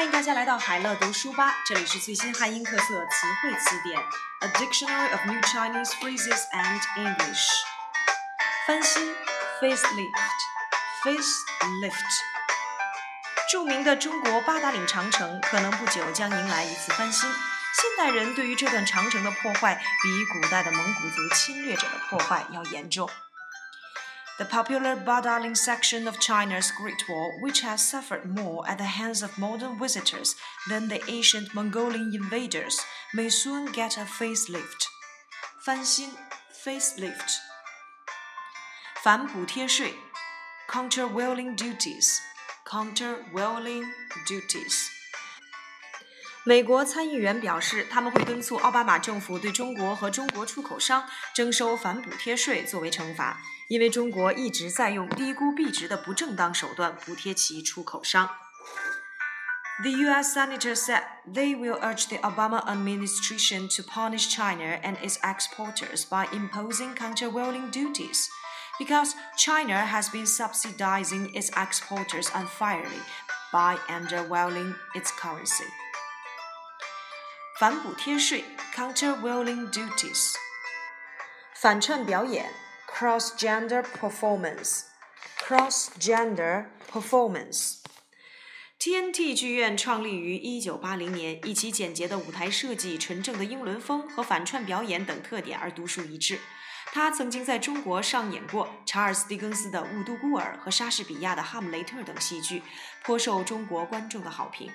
欢迎大家来到海乐读书吧，这里是最新汉英特色词汇词典，A Dictionary of New Chinese Phrases and English。翻新，facelift，facelift。著名的中国八达岭长城可能不久将迎来一次翻新。现代人对于这段长城的破坏，比古代的蒙古族侵略者的破坏要严重。The popular Badaling section of China's Great Wall, which has suffered more at the hands of modern visitors than the ancient Mongolian invaders, may soon get a facelift. 翻新 facelift. 反补贴税 countervailing duties countervailing duties. 美国参议员表示，他们会敦促奥巴马政府对中国和中国出口商征收反补贴税作为惩罚，因为中国一直在用低估币值的不正当手段补贴其出口商。The U.S. senators said they will urge the Obama administration to punish China and its exporters by imposing countervailing duties, because China has been subsidizing its exporters unfairly by undervaluing its currency. 反补贴税 （countervailing duties），反串表演 （cross-gender performance），cross-gender performance。TNT 剧院创立于1980年，以其简洁的舞台设计、纯正的英伦风和反串表演等特点而独树一帜。它曾经在中国上演过查尔斯·狄更斯的《雾都孤儿》和莎士比亚的《哈姆雷特》等戏剧，颇受中国观众的好评。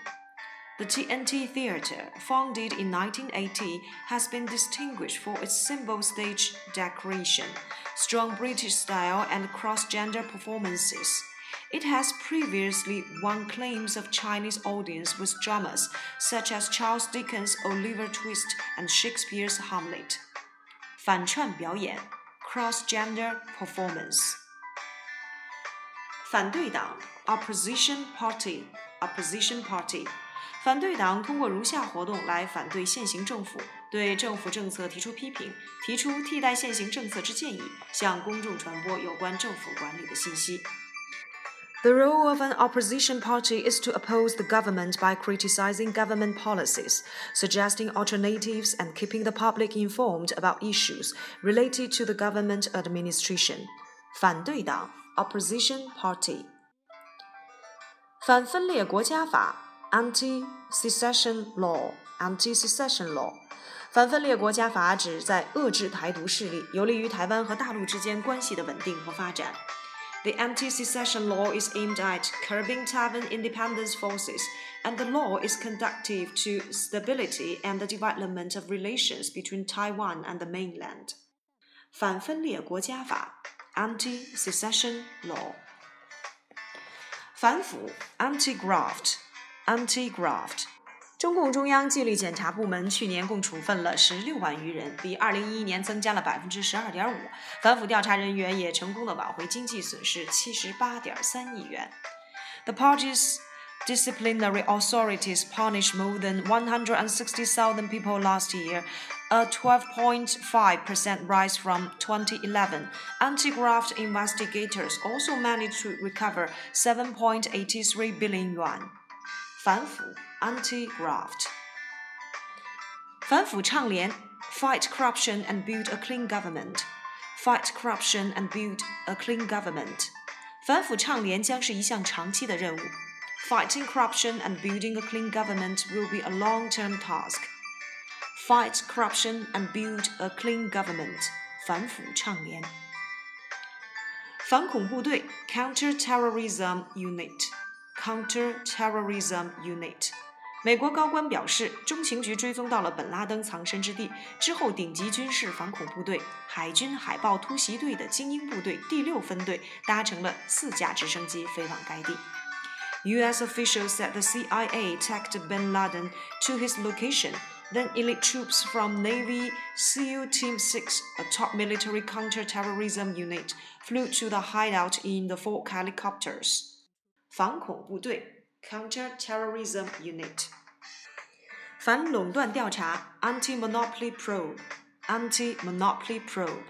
The TNT Theatre, founded in 1980, has been distinguished for its simple stage decoration, strong British style, and cross gender performances. It has previously won claims of Chinese audience with dramas such as Charles Dickens' Oliver Twist and Shakespeare's Hamlet. 反串表演 cross-gender performance. 反对党 opposition party opposition party 反对党通过如下活动来反对现行政府，对政府政策提出批评，提出替代现行政策之建议，向公众传播有关政府管理的信息。The role of an opposition party is to oppose the government by criticizing government policies, suggesting alternatives, and keeping the public informed about issues related to the government administration. 反对党 opposition party. 反分裂国家法 Anti-secession law, anti-secession law，反分裂国家法旨在遏制台独势力，有利于台湾和大陆之间关系的稳定和发展。The anti-secession law is aimed at curbing Taiwan independence forces, and the law is conducive to stability and the development of relations between Taiwan and the mainland. 反分裂国家法 anti-secession law. 反腐 anti-graft Anti-graft，中共中央纪律检查部门去年共处分了十六万余人，比二零一一年增加了百分之十二点五。反腐调查人员也成功的挽回经济损失七十八点三亿元。The party's disciplinary authorities punished more than 160,000 people last year, a 12.5% rise from 2011. Anti-graft investigators also managed to recover 7.83 billion yuan. 反腐 （anti-graft）。反腐倡廉 （fight corruption and build a clean government）。Fight corruption and build a clean government。反腐倡廉将是一项长期的任务。Fighting corruption and building a clean government will be a long-term task. Fight corruption and build a clean government. 反腐倡廉。反恐部队 （counter-terrorism unit）。 Counter-terrorism Unit，美国高官表示，中情局追踪到了本拉登藏身之地之后，顶级军事反恐部队海军海豹突袭队的精英部队第六分队搭乘了四架直升机飞往该地。U.S. officials said the CIA tracked Bin Laden to his location. Then elite troops from Navy SEAL Team 6, a top military counter-terrorism unit, flew to the hideout in the four helicopters. 反恐部队 （Counter-Terrorism Unit）、反垄断调查 （Anti-Monopoly Probe）、Anti-Monopoly Probe。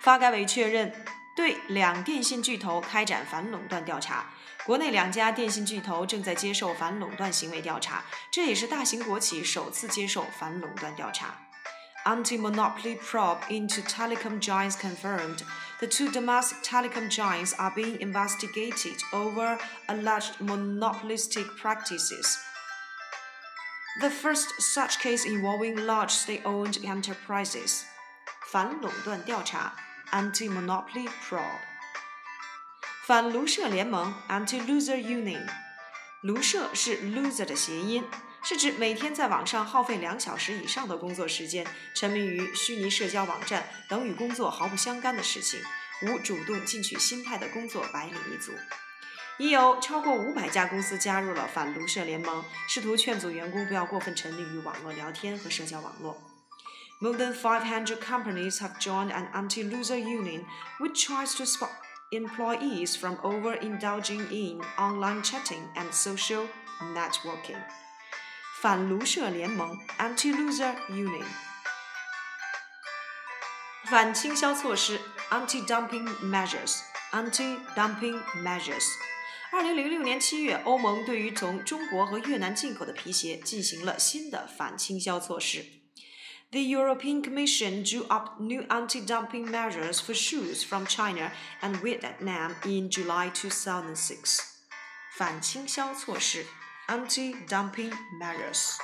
发改委确认，对两电信巨头开展反垄断调查。国内两家电信巨头正在接受反垄断行为调查，这也是大型国企首次接受反垄断调查。Anti-monopoly probe into telecom giants confirmed the two domestic telecom giants are being investigated over alleged monopolistic practices. The first such case involving large state-owned enterprises. 反垄断调查 （Anti-monopoly probe）。反卢社联盟 （Anti-loser union）。卢社是 loser 的谐音。 是指每天在网上耗费两小时以上的工作时间，沉迷于虚拟社交网站等与工作毫不相干的事情，无主动进取心态的工作白领一族。已有超过五百家公司加入了反卢社联盟，试图劝阻员工不要过分沉溺于网络聊天和社交网络。More than 500 companies have joined an anti-loser union, which tries to stop employees from overindulging in online chatting and social networking. 反卢社联盟 （Anti-Loser Union） 反倾销措施 （Anti-Dumping Measures） Anti-Dumping Measures。二零零六年七月，欧盟对于从中国和越南进口的皮鞋进行了新的反倾销措施。The European Commission drew up new anti-dumping measures for shoes from China and Vietnam in July 2006. 反倾销措施 anti-dumping measures.